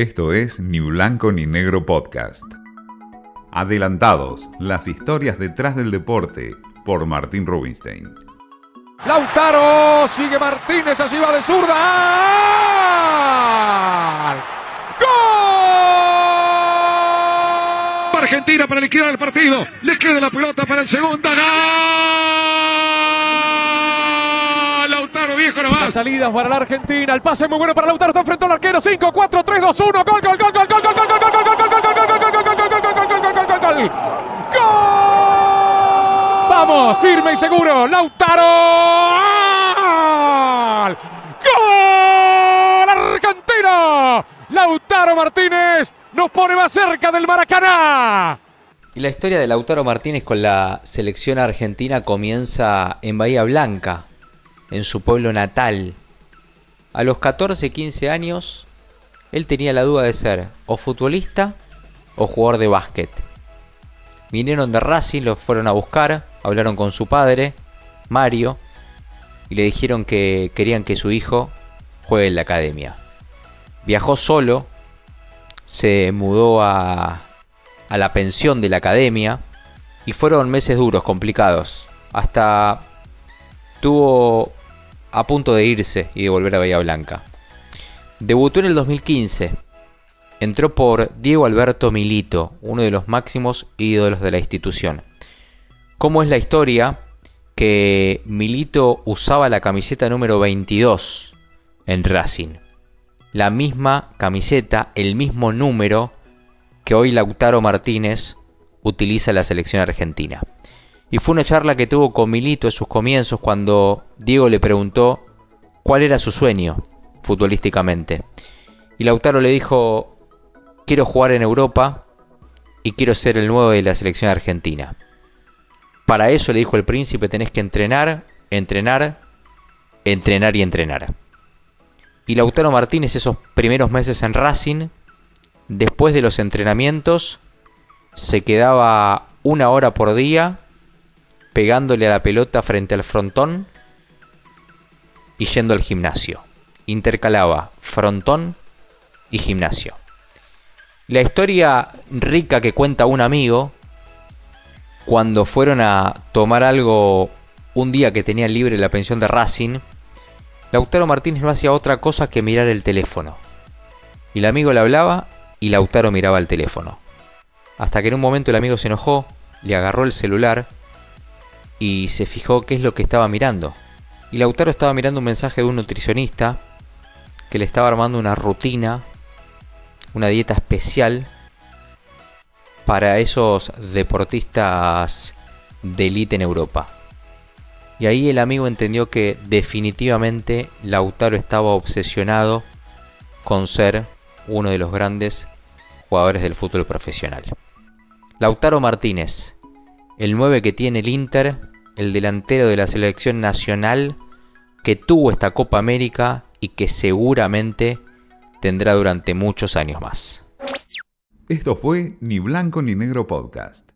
Esto es Ni Blanco ni Negro Podcast. Adelantados, las historias detrás del deporte, por Martín Rubinstein. Lautaro, sigue Martínez, así va de zurda. ¡Gol! Argentina para liquidar el partido. Le queda la pelota para el segundo. ¡Gol! Viejo nomás. La salida para la Argentina. El pase muy bueno para Lautaro. Está enfrente al arquero. 5, 4, 3, 2, 1. Gol, gol, gol, gol, gol, gol, gol, gol, gol, gol, gol, gol, gol, gol. Vamos, firme y seguro. Lautaro. ¡Gol! Argentina. Lautaro Martínez nos pone más cerca del Maracaná. Y la historia de Lautaro Martínez con la selección argentina comienza en Bahía Blanca, en su pueblo natal. A los 14-15 años, él tenía la duda de ser o futbolista o jugador de básquet. Vinieron de Racing, lo fueron a buscar, hablaron con su padre, Mario, y le dijeron que querían que su hijo juegue en la academia. Viajó solo, se mudó a, a la pensión de la academia y fueron meses duros, complicados. Hasta tuvo a punto de irse y de volver a Bahía Blanca. Debutó en el 2015. Entró por Diego Alberto Milito, uno de los máximos ídolos de la institución. ¿Cómo es la historia? Que Milito usaba la camiseta número 22 en Racing. La misma camiseta, el mismo número que hoy Lautaro Martínez utiliza en la selección argentina. Y fue una charla que tuvo con Milito en sus comienzos cuando Diego le preguntó cuál era su sueño futbolísticamente. Y Lautaro le dijo, quiero jugar en Europa y quiero ser el nuevo de la selección argentina. Para eso le dijo el príncipe, tenés que entrenar, entrenar, entrenar y entrenar. Y Lautaro Martínez esos primeros meses en Racing, después de los entrenamientos, se quedaba una hora por día pegándole a la pelota frente al frontón y yendo al gimnasio. Intercalaba frontón y gimnasio. La historia rica que cuenta un amigo cuando fueron a tomar algo un día que tenía libre la pensión de Racing, Lautaro Martínez no hacía otra cosa que mirar el teléfono. Y el amigo le hablaba y Lautaro miraba el teléfono. Hasta que en un momento el amigo se enojó, le agarró el celular y se fijó qué es lo que estaba mirando. Y Lautaro estaba mirando un mensaje de un nutricionista que le estaba armando una rutina, una dieta especial para esos deportistas de élite en Europa. Y ahí el amigo entendió que definitivamente Lautaro estaba obsesionado con ser uno de los grandes jugadores del fútbol profesional. Lautaro Martínez, el 9 que tiene el Inter, el delantero de la selección nacional que tuvo esta Copa América y que seguramente tendrá durante muchos años más. Esto fue Ni Blanco ni Negro Podcast.